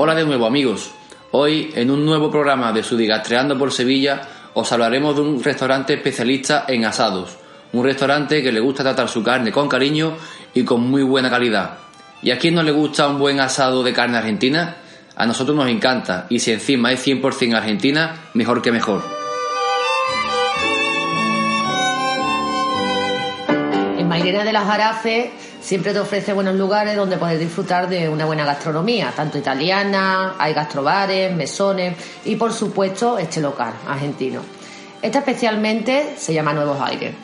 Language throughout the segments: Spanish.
Hola de nuevo amigos. Hoy en un nuevo programa de Sudigastreando por Sevilla os hablaremos de un restaurante especialista en asados. Un restaurante que le gusta tratar su carne con cariño y con muy buena calidad. ¿Y a quién no le gusta un buen asado de carne argentina? A nosotros nos encanta y si encima es 100% argentina, mejor que mejor. En Mairena de las Jarafes siempre te ofrece buenos lugares donde poder disfrutar de una buena gastronomía, tanto italiana, hay gastrobares, mesones y por supuesto este local argentino. Esta especialmente se llama Nuevos Aires.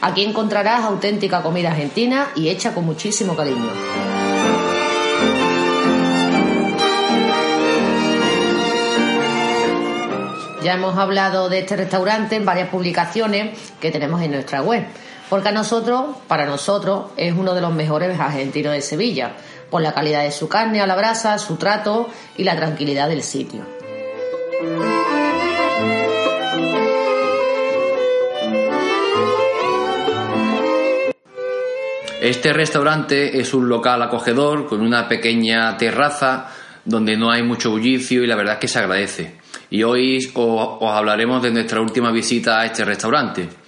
Aquí encontrarás auténtica comida argentina y hecha con muchísimo cariño. Ya hemos hablado de este restaurante en varias publicaciones que tenemos en nuestra web, porque a nosotros, para nosotros, es uno de los mejores argentinos de Sevilla, por la calidad de su carne a la brasa, su trato y la tranquilidad del sitio. Este restaurante es un local acogedor con una pequeña terraza donde no hay mucho bullicio y la verdad es que se agradece. Y hoy os, os hablaremos de nuestra última visita a este restaurante.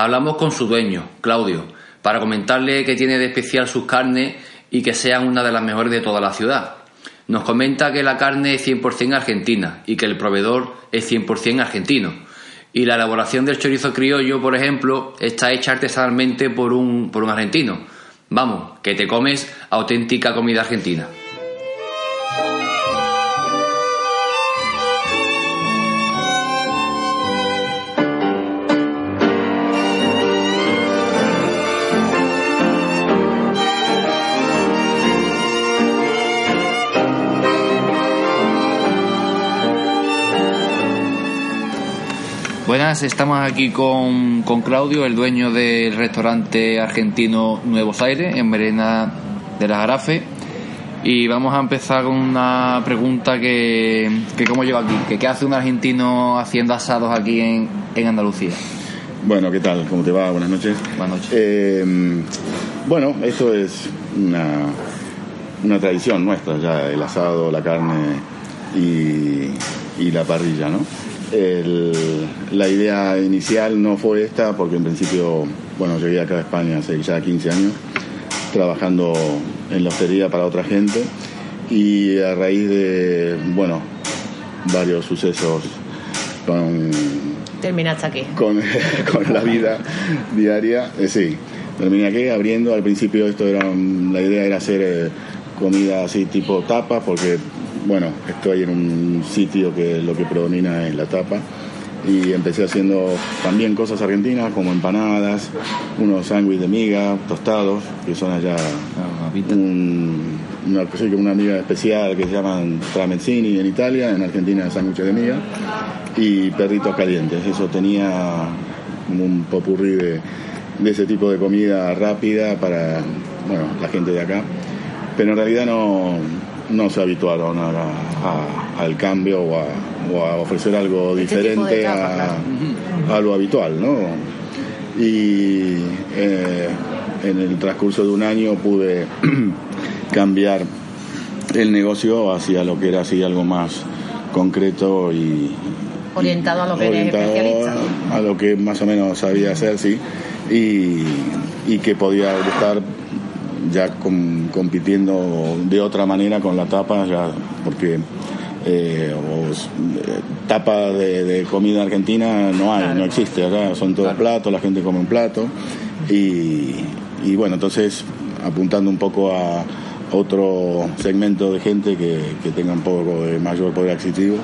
Hablamos con su dueño, Claudio, para comentarle que tiene de especial sus carnes y que sean una de las mejores de toda la ciudad. Nos comenta que la carne es 100% argentina y que el proveedor es 100% argentino. Y la elaboración del chorizo criollo, por ejemplo, está hecha artesanalmente por un, por un argentino. Vamos, que te comes auténtica comida argentina. Buenas, estamos aquí con, con, Claudio, el dueño del restaurante argentino Nuevos Aires, en Merena de las Arafe. Y vamos a empezar con una pregunta que, que ¿cómo lleva aquí? Que, ¿Qué hace un argentino haciendo asados aquí en, en Andalucía? Bueno, ¿qué tal? ¿Cómo te va? Buenas noches. Buenas noches. Eh, bueno, esto es una, una tradición nuestra ya, el asado, la carne y, y la parrilla, ¿no? El, la idea inicial no fue esta, porque en principio, bueno, llegué acá a España hace ya 15 años, trabajando en la hostería para otra gente, y a raíz de, bueno, varios sucesos con... Terminaste aquí. Con, con la vida diaria, eh, sí, terminé aquí abriendo, al principio esto era, la idea era hacer eh, comida así tipo tapa, porque bueno, estoy en un sitio que lo que predomina es la tapa y empecé haciendo también cosas argentinas como empanadas, unos sándwiches de miga, tostados, que son allá un, una, una amiga especial que se llaman tramezzini en Italia, en Argentina sándwiches de miga, y perritos calientes. Eso tenía un popurrí de, de ese tipo de comida rápida para bueno, la gente de acá. Pero en realidad no, no se habituaron al cambio o a, ofrecer algo este diferente a, lo habitual, ¿no? Y eh, en el transcurso de un año pude cambiar el negocio hacia lo que era así algo más concreto y orientado a lo que especialista a lo que más o menos sabía hacer sí y, y que podía estar ya compitiendo de otra manera con la tapa ya porque eh, eh, tapa de, comida argentina no hay no existe acá son todos platos la gente come un plato. Y, y bueno entonces apuntando un poco a otro segmento de gente que, que tenga un poco de mayor poder adquisitivo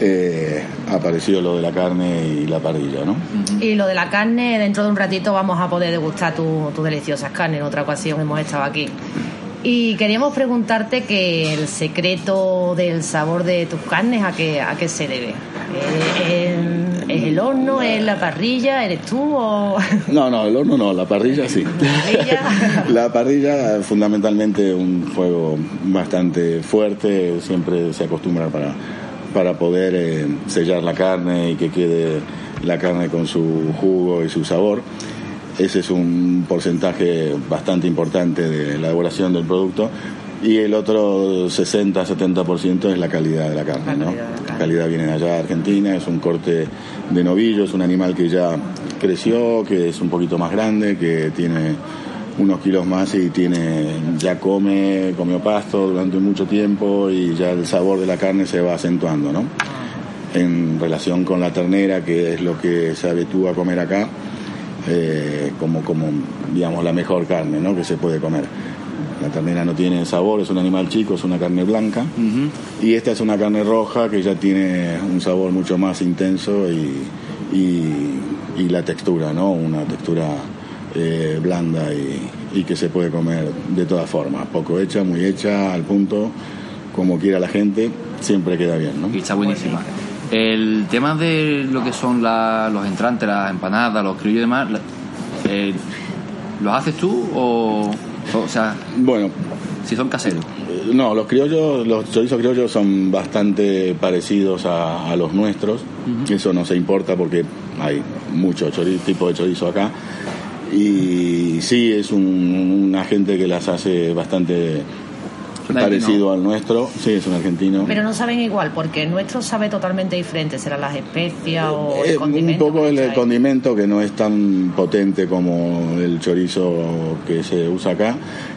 eh, apareció lo de la carne y la parrilla, ¿no? Y lo de la carne, dentro de un ratito vamos a poder degustar tus tu deliciosas carnes. En otra ocasión hemos estado aquí. Y queríamos preguntarte que el secreto del sabor de tus carnes, ¿a qué, a qué se debe? ¿Es, el horno? ¿Es la parrilla? ¿Eres tú? O... No, no, el horno no, la parrilla sí. la parrilla fundamentalmente un fuego bastante fuerte, siempre se acostumbra para para poder eh, sellar la carne y que quede la carne con su jugo y su sabor. Ese es un porcentaje bastante importante de la elaboración del producto. Y el otro 60-70% es la calidad de la carne. La calidad, ¿no? la calidad viene de allá de Argentina, es un corte de novillo, es un animal que ya creció, que es un poquito más grande, que tiene unos kilos más y tiene ya come, comió pasto durante mucho tiempo y ya el sabor de la carne se va acentuando, ¿no? En relación con la ternera, que es lo que se habitúa a comer acá, eh, como, como, digamos, la mejor carne, ¿no? Que se puede comer. La ternera no tiene sabor, es un animal chico, es una carne blanca. Y esta es una carne roja que ya tiene un sabor mucho más intenso y, y la textura, ¿no? Una textura eh, blanda y, que se puede comer de todas formas, poco hecha, muy hecha, al punto, como quiera la gente, siempre queda bien. ¿no? Y está buenísima. El tema de lo que son los entrantes, las empanadas, los criollos y demás, eh, ¿los haces tú o, o sea, bueno, si son caseros? Eh, no, los criollos, los chorizos criollos son bastante parecidos a, los nuestros. Eso no se importa porque hay muchos tipos de chorizo acá y sí, es un, agente que las hace bastante parecido al nuestro. Sí, es un argentino. Pero no saben igual, porque el nuestro sabe totalmente diferente. ¿Serán las especias o el condimento? Un poco el, condimento que no es tan potente como el chorizo que se usa acá.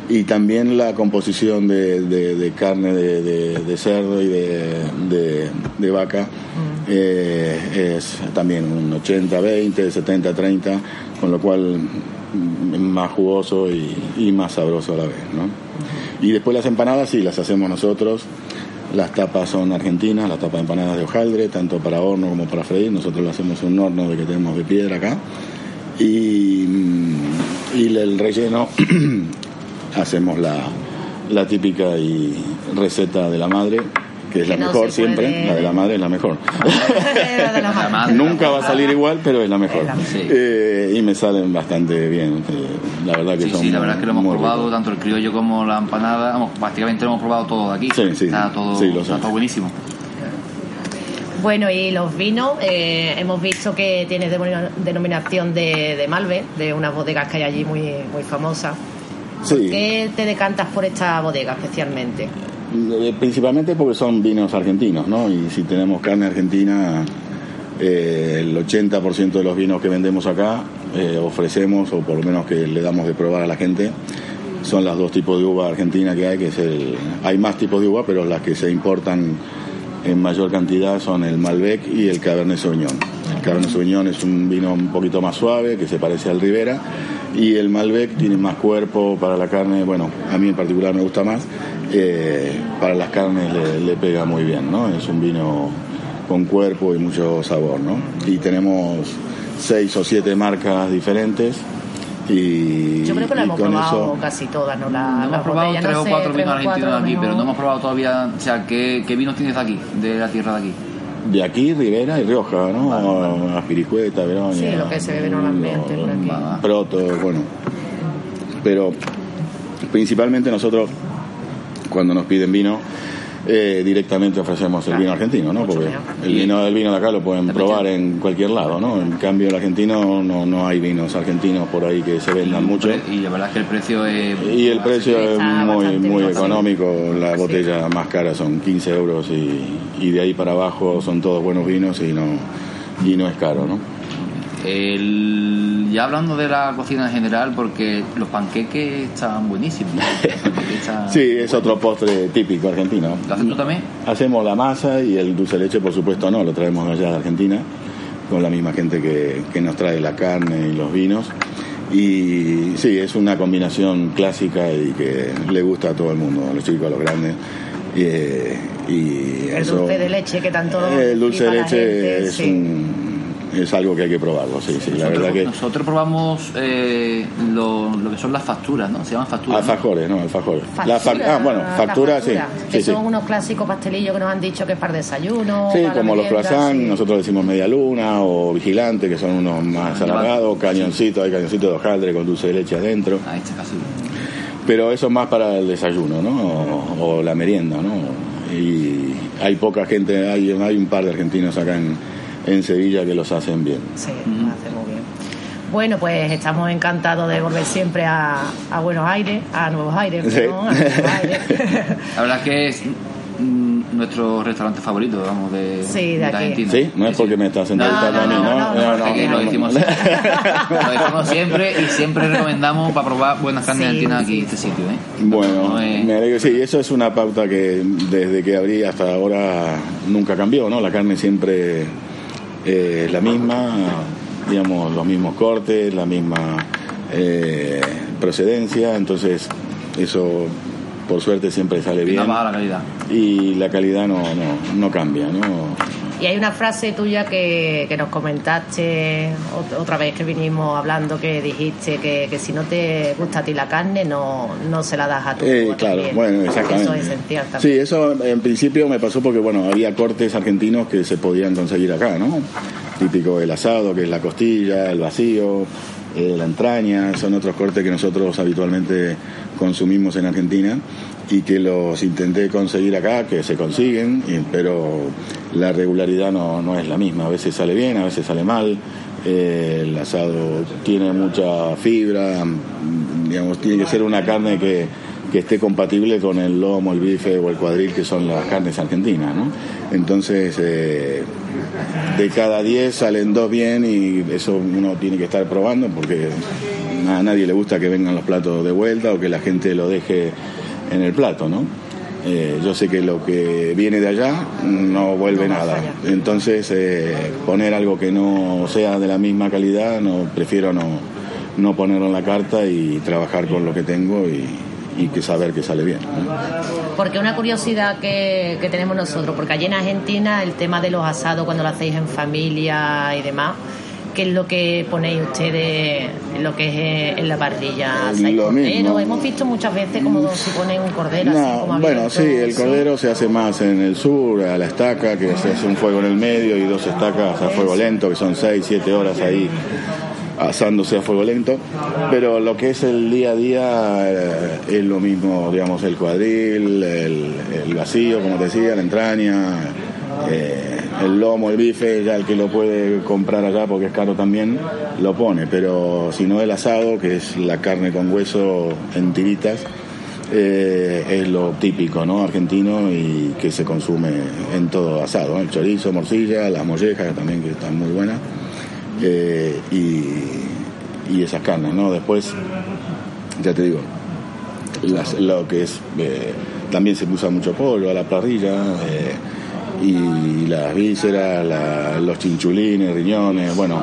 Y también la composición de, carne de, cerdo y de, vaca. Mm. Eh, es también un 80-20, 70-30 con lo cual mm, más jugoso y, más sabroso a la vez. ¿no? Y después las empanadas sí, las hacemos nosotros. Las tapas son argentinas, las tapas de empanadas de hojaldre, tanto para horno como para freír. Nosotros lo hacemos en un horno de que tenemos de piedra acá. Y, mm, y el relleno hacemos la, la típica y receta de la madre, que es la mejor siempre, la de la madre es la mejor. Nunca va a salir igual, pero es la mejor. Eh, y me salen bastante bien. Eh, la verdad que sí, son. Sí, la verdad que lo hemos probado, tanto el criollo como la empanada. Vamos, prácticamente lo hemos probado todo de aquí. Sí, sí. Está todo, está todo buenísimo. Bueno, y los vinos, eh, hemos visto que tiene denominación de, de Malve, de unas bodegas que hay allí muy, muy famosas. ¿Por qué te decantas por esta bodega especialmente? Eh, principalmente porque son vinos argentinos, ¿no? Y si tenemos carne argentina, eh, el 80% de los vinos que vendemos acá eh, ofrecemos, o por lo menos que le damos de probar a la gente, son los dos tipos de uva argentina que hay, que es el, hay más tipos de uva, pero las que se importan en mayor cantidad son el Malbec y el Cabernet Sauvignon. El Cabernet Sauvignon es un vino un poquito más suave, que se parece al Ribera, y el Malbec tiene más cuerpo para la carne, bueno, a mí en particular me gusta más, eh, para las carnes le, pega muy bien, ¿no? Es un vino con cuerpo y mucho sabor, ¿no? Y tenemos seis o siete marcas diferentes Y, Yo creo que y hemos con probado eso- casi todas, ¿no? La, No la hemos probado botella, tres no o cuatro vinos argentinos de aquí, pero no hemos probado todavía, o sea, ¿qué, qué vinos tienes aquí, de la tierra de aquí? De aquí, Rivera y Rioja, ¿no? Aspiricueta, Veronia. Sí, lo que se bebe normalmente por aquí. Proto, bueno. Pero principalmente nosotros, cuando nos piden vino, eh, directamente ofrecemos el vino argentino, ¿no? mucho Porque el vino del vino de acá lo pueden probar en cualquier lado, ¿no? En cambio, el argentino no, no hay vinos argentinos por ahí que se vendan mucho. Y la verdad es que el precio es... Y el precio es Está muy, bastante muy bien. económico. La botella más cara son 15 euros y, y de ahí para abajo son todos buenos vinos y no, y no es caro, ¿no? El- ya hablando de la cocina en general, porque los panqueques están buenísimos. Los panqueques están- Sí, es otro postre típico argentino. ¿Lo haces tú también? Hacemos la masa y el dulce de leche, por supuesto, no, lo traemos de allá de Argentina, con la misma gente que, que nos trae la carne y los vinos. Y sí, es una combinación clásica y que le gusta a todo el mundo, a los chicos, a los grandes. Y, eh, y El eso- dulce de leche que tanto El dulce de leche gente, es, sí. un- es algo que hay que probarlo, sí, sí. La nosotros, verdad que... nosotros probamos eh, lo, lo que son las facturas, ¿no? Se llaman facturas. ¿no? Alfajores, ¿no? Alfajores. La fa- Factura, ah, bueno, la factura, sí. Que sí. son unos clásicos pastelillos que nos han dicho que es para desayuno. Sí, para como los croissants, sí. nosotros decimos media luna o vigilante, que son unos más Ah, alargados, cañoncitos, hay cañoncitos de hojaldre con dulce de leche adentro, Ahí está casi. pero eso más para el desayuno, ¿no? O, o la merienda, ¿no? Y hay poca gente, hay, hay un par de argentinos acá en, en Sevilla que los hacen bien. Sí, lo hace muy bien. Bueno, pues estamos encantados de volver siempre a, a Buenos Aires, a Nuevos Aires, Sí. perdón, a Nuevos Aires. La verdad es que es mm, nuestro restaurante favorito, vamos, de, Sí, de aquí. Argentina. ¿Sí? No es porque me estás entrevistando a mí, no, ¿no? no, no, no, lo decimos siempre. Lo decimos siempre y siempre recomendamos para probar buenas carnes Sí, argentinas aquí sí, en este sitio, ¿eh? Bueno, No es- me alegro. Sí, eso es una pauta que desde que abrí hasta ahora nunca cambió, ¿no? La carne siempre eh, es la misma, digamos, los mismos cortes, la misma eh, procedencia, entonces eso por suerte siempre sale bien la calidad. y la calidad no, no, no cambia, ¿no? Y hay una frase tuya que, que nos comentaste ot- otra vez que vinimos hablando, que dijiste que, que si no te gusta a ti la carne, no, no se la das a tu Eh, claro, bueno, exactamente. Eso es esencial Sí, también. eso en principio me pasó porque, bueno, había cortes argentinos que se podían conseguir acá, ¿no? Típico el asado, que es la costilla, el vacío, eh, la entraña, son otros cortes que nosotros habitualmente consumimos en Argentina y que los intenté conseguir acá, que se consiguen, pero la regularidad no, no es la misma. A veces sale bien, a veces sale mal. Eh, el asado tiene mucha fibra, digamos, tiene que ser una carne que, que esté compatible con el lomo, el bife o el cuadril, que son las carnes argentinas, ¿no? Entonces, eh, de cada 10 salen dos bien y eso uno tiene que estar probando porque a nadie le gusta que vengan los platos de vuelta o que la gente lo deje en el plato, ¿no? Eh, yo sé que lo que viene de allá no vuelve No nada. Entonces, eh, poner algo que no sea de la misma calidad, no prefiero no, no ponerlo en la carta y trabajar con lo que tengo y, y que saber que sale bien. ¿no? Porque una curiosidad que, que tenemos nosotros, porque allí en Argentina el tema de los asados cuando lo hacéis en familia y demás, ¿qué es lo que ponéis ustedes en lo que es eh, en la parrilla? Mismo. Hemos visto muchas veces como si ponen un cordero así como bueno, sí, el cordero se hace más en el sur, a la estaca, que se hace un fuego en el medio y dos estacas a fuego lento, que son 6, 7 horas ahí asándose a fuego lento. Pero lo que es el día a día eh, es lo mismo, digamos, el cuadril, el, el vacío, como te decía, la entraña, eh, el lomo, el bife, ya el que lo puede comprar allá porque es caro también, lo pone. Pero si no el asado, que es la carne con hueso en tiritas, eh, es lo típico ¿no? argentino y que se consume en todo asado. ¿no? El chorizo, morcilla, las mollejas también que están muy buenas eh, y, y esas carnes. ¿no? Después, ya te digo, las- lo que es, eh, también se usa mucho pollo a la parrilla. Y las vísceras, la- los chinchulines, riñones, bueno,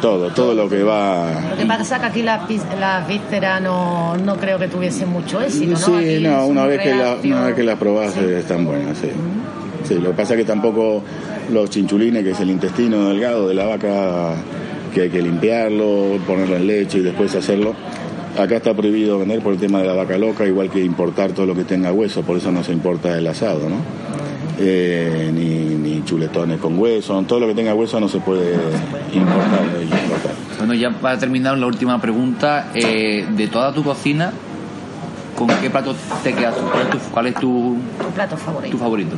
todo, todo lo que va Lo que pasa es que aquí las, las vísceras no, no creo que tuviesen mucho éxito, ¿no? Sí, Aquí no, una vez, que la, una vez que las probás eh, están buenas, sí. Sí, lo que pasa es que tampoco los chinchulines, que es el intestino delgado de la vaca que hay que limpiarlo, ponerlo en leche y después hacerlo. Acá está prohibido vender por el tema de la vaca loca, igual que importar todo lo que tenga hueso, por eso no se importa el asado, ¿no? Eh, ni, chuletones con hueso, todo lo que tenga hueso no se puede importar. Bueno, ya para terminar, la última pregunta, eh, de toda tu cocina, ¿con qué plato te quedas? ¿Cuál es tu, plato favorito? Tu favorito?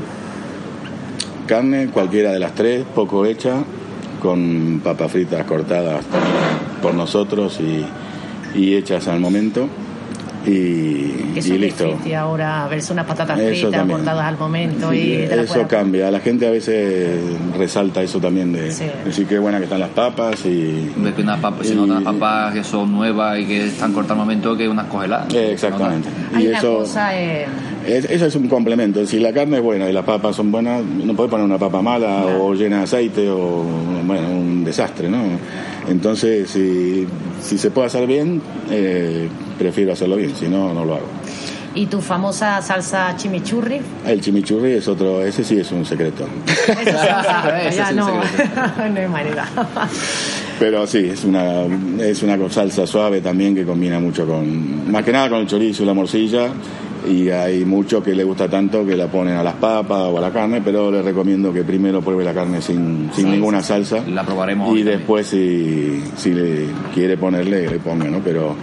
Carne, cualquiera de las tres, poco hecha, con papas fritas cortadas por nosotros y, y hechas al momento y, eso y listo. ahora verse unas patatas fritas cortadas al momento y eso cambia. La gente a veces resalta eso también de decir qué buena que están las papas y de que unas papas, no unas papas que son nuevas y que están cortadas al momento que unas congeladas. Exactamente. Y eso eso es un complemento. Si la carne es buena y las papas son buenas no puedes poner una papa mala o llena de aceite o bueno un desastre no entonces si, si se puede hacer bien eh, prefiero hacerlo bien, si no, no lo hago. ¿Y tu famosa salsa chimichurri? El chimichurri es otro, ese sí es un secreto. ya no, no hay manera. Pero sí, es una, es una salsa suave también que combina mucho con, más que nada con el chorizo y la morcilla. Y hay mucho que le gusta tanto que la ponen a las papas o a la carne, pero le recomiendo que primero pruebe la carne sin, sin ninguna salsa. La probaremos. Y después, si, si le quiere ponerle, le ponga, ¿no? Pero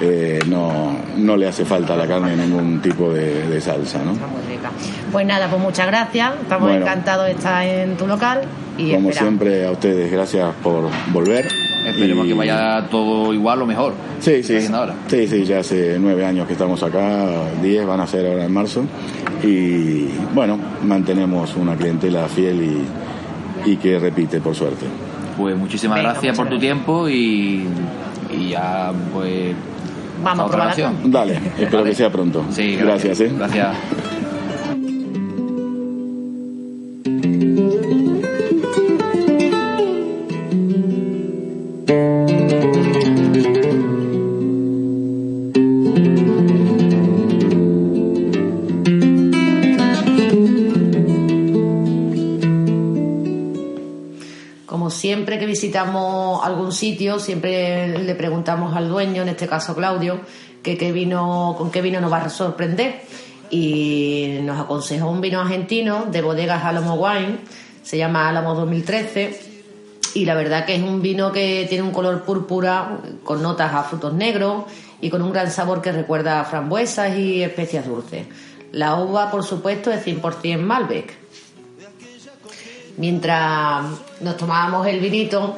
eh, no, no le hace falta a la carne ningún tipo de, salsa. ¿no? Pues nada, pues muchas gracias. Estamos encantados de estar en tu local. Y como siempre, a ustedes, gracias por volver. Esperemos que vaya todo igual o mejor. Sí, sí. Sí, sí, ya hace nueve años que estamos acá, diez van a ser ahora en marzo. Y bueno, mantenemos una clientela fiel y, y que repite, por suerte. Pues muchísimas gracias por tu tiempo y, y ya pues Vamos a probar Dale, espero que sea pronto. Sí, gracias. ¿eh? Gracias. Visitamos algún sitio, siempre le preguntamos al dueño, en este caso Claudio, que qué vino, con qué vino nos va a sorprender. Y nos aconsejó un vino argentino de bodegas Alamo Wine, se llama Alamo 2013. Y la verdad que es un vino que tiene un color púrpura con notas a frutos negros y con un gran sabor que recuerda a frambuesas y especias dulces. La uva, por supuesto, es 100% Malbec mientras nos tomábamos el vinito,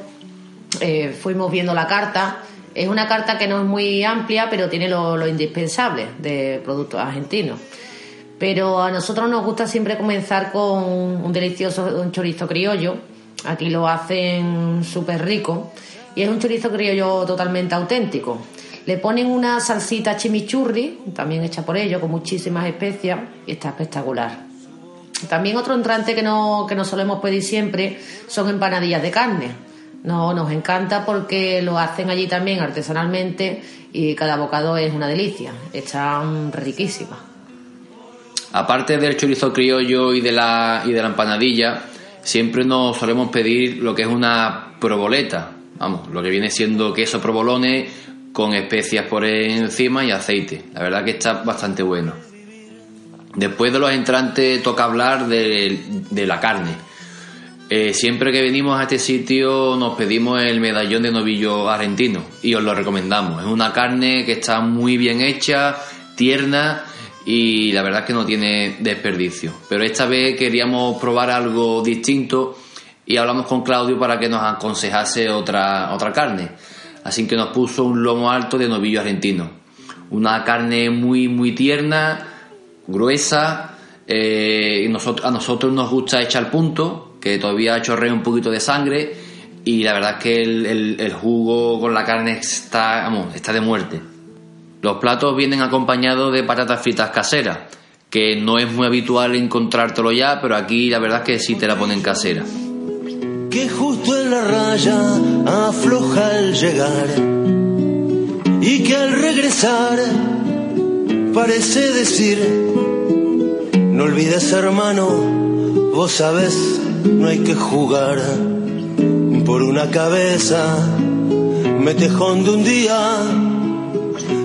eh, fuimos viendo la carta. Es una carta que no es muy amplia, pero tiene lo, indispensable de productos argentinos. Pero a nosotros nos gusta siempre comenzar con un delicioso chorizo criollo. Aquí lo hacen súper rico. Y es un chorizo criollo totalmente auténtico. Le ponen una salsita chimichurri, también hecha por ellos, con muchísimas especias, y está espectacular. También otro entrante que no, que no solemos pedir siempre son empanadillas de carne. No, nos encanta porque lo hacen allí también artesanalmente y cada bocado es una delicia. Están riquísimas. Aparte del chorizo criollo y de la, y de la empanadilla, siempre nos solemos pedir lo que es una proboleta. Vamos, lo que viene siendo queso provolone con especias por encima y aceite. La verdad que está bastante bueno. Después de los entrantes toca hablar de, la carne. Eh, siempre que venimos a este sitio nos pedimos el medallón de novillo argentino y os lo recomendamos. Es una carne que está muy bien hecha, tierna y la verdad es que no tiene desperdicio. Pero esta vez queríamos probar algo distinto y hablamos con Claudio para que nos aconsejase otra, otra carne. Así que nos puso un lomo alto de novillo argentino. Una carne muy, muy tierna gruesa. Eh, y nosotros, a nosotros nos gusta echar punto, que todavía chorrea un poquito de sangre. Y la verdad es que el, jugo con la carne está, está de muerte. Los platos vienen acompañados de patatas fritas caseras, que no es muy habitual encontrártelo ya, pero aquí la verdad es que sí te la ponen casera. Que justo en la raya afloja al llegar y que al regresar parece decir, no olvides hermano, vos sabes, no hay que jugar por una cabeza me tejón de un día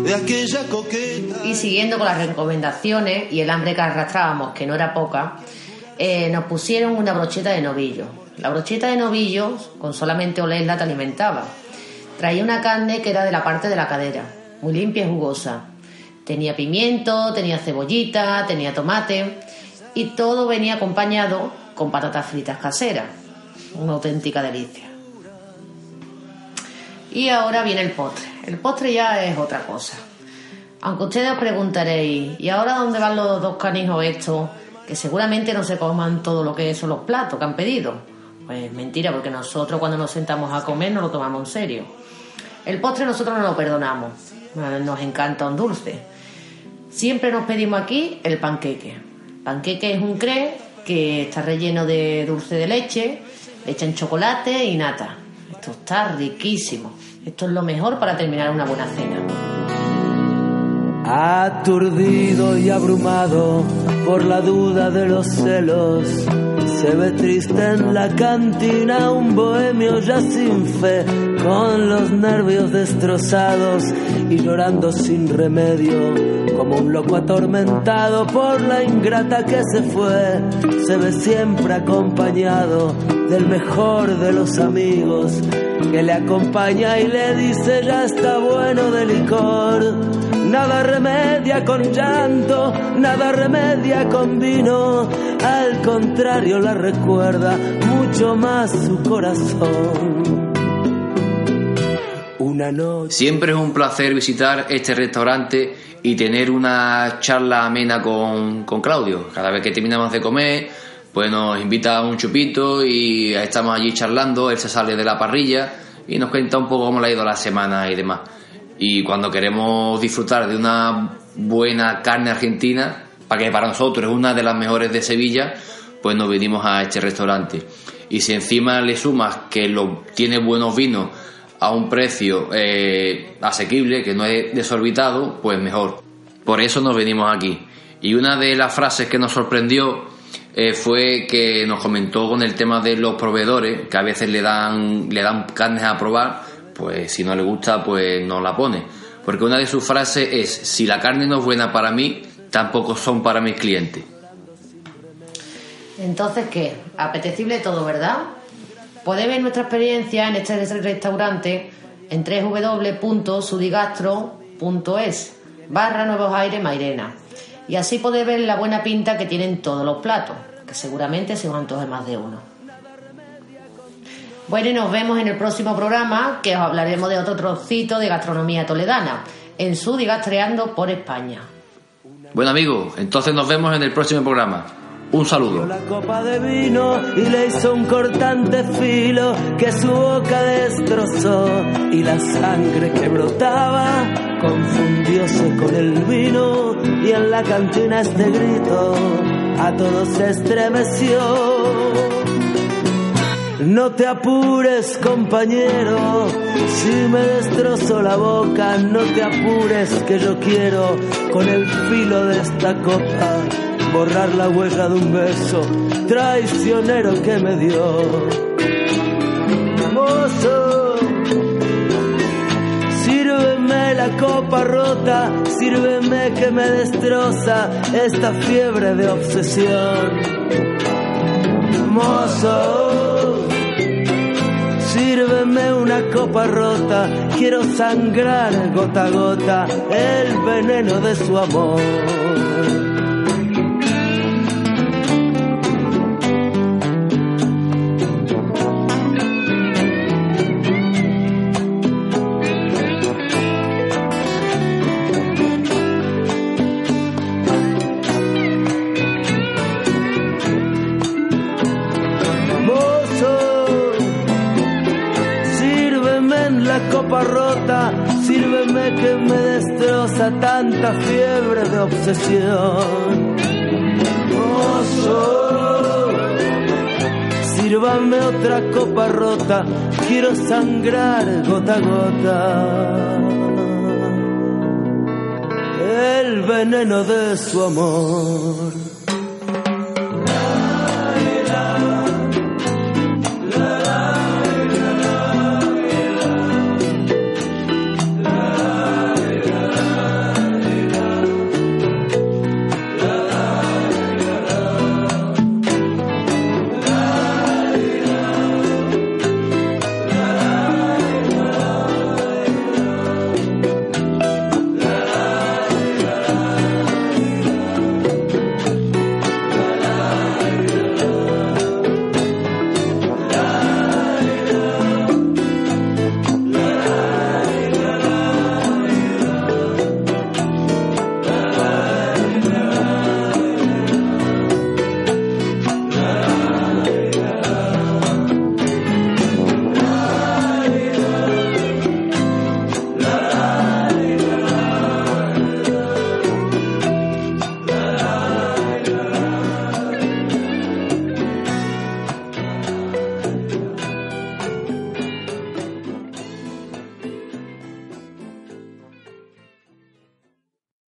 de aquella coqueta. Y siguiendo con las recomendaciones y el hambre que arrastrábamos, que no era poca, eh, nos pusieron una brocheta de novillo. La brocheta de novillo, con solamente olerla, te alimentaba. Traía una carne que era de la parte de la cadera, muy limpia y jugosa. Tenía pimiento, tenía cebollita, tenía tomate y todo venía acompañado con patatas fritas caseras. Una auténtica delicia. Y ahora viene el postre. El postre ya es otra cosa. Aunque ustedes os preguntaréis, ¿y ahora dónde van los dos canijos estos? Que seguramente no se coman todo lo que son los platos que han pedido. Pues mentira, porque nosotros cuando nos sentamos a comer no lo tomamos en serio. El postre nosotros no lo perdonamos. Nos encanta un dulce. Siempre nos pedimos aquí el panqueque. Panqueque es un cré que está relleno de dulce de leche, le echan chocolate y nata. Esto está riquísimo. Esto es lo mejor para terminar una buena cena. Aturdido y abrumado por la duda de los celos, se ve triste en la cantina un bohemio ya sin fe, con los nervios destrozados y llorando sin remedio, como un loco atormentado por la ingrata que se fue. Se ve siempre acompañado del mejor de los amigos, que le acompaña y le dice ya está bueno de licor. Nada remedia con llanto, nada remedia con vino, al contrario la recuerda mucho más su corazón. Una. Siempre es un placer visitar este restaurante y tener una charla amena con, con Claudio. Cada vez que terminamos de comer, pues nos invita a un chupito y estamos allí charlando, él se sale de la parrilla y nos cuenta un poco cómo le ha ido la semana y demás. Y cuando queremos disfrutar de una buena carne argentina, para que para nosotros es una de las mejores de Sevilla, pues nos venimos a este restaurante. Y si encima le sumas que lo, tiene buenos vinos a un precio eh, asequible, que no es desorbitado, pues mejor. Por eso nos venimos aquí. Y una de las frases que nos sorprendió eh, fue que nos comentó con el tema de los proveedores, que a veces le dan, le dan carnes a probar, pues si no le gusta, pues no la pone. Porque una de sus frases es, si la carne no es buena para mí, tampoco son para mis clientes. Entonces, ¿qué? Apetecible todo, ¿verdad? Podéis ver nuestra experiencia en este restaurante en www.sudigastro.es barra Nuevos Aires Mairena. Y así podéis ver la buena pinta que tienen todos los platos, que seguramente se os antoje más de uno. Bueno, y nos vemos en el próximo programa, que os hablaremos de otro trocito de gastronomía toledana, en Sudigastreando por España. Bueno amigos, entonces nos vemos en el próximo programa. Un saludo. La copa de vino y le hizo un cortante filo que su boca destrozó y la sangre que brotaba confundióse con el vino y en la cantina este grito a todos se estremeció. No te apures, compañero, si me destrozo la boca, no te apures, que yo quiero con el filo de esta copa borrar la huella de un beso traicionero que me dio. Mozo, sírveme la copa rota, sírveme que me destroza esta fiebre de obsesión. Mozo, sírveme una copa rota, quiero sangrar gota a gota el veneno de su amor. La copa rota, sírveme que me destroza tanta fiebre de obsesión. Mozo, sírvame otra copa rota, quiero sangrar gota a gota. El veneno de su amor.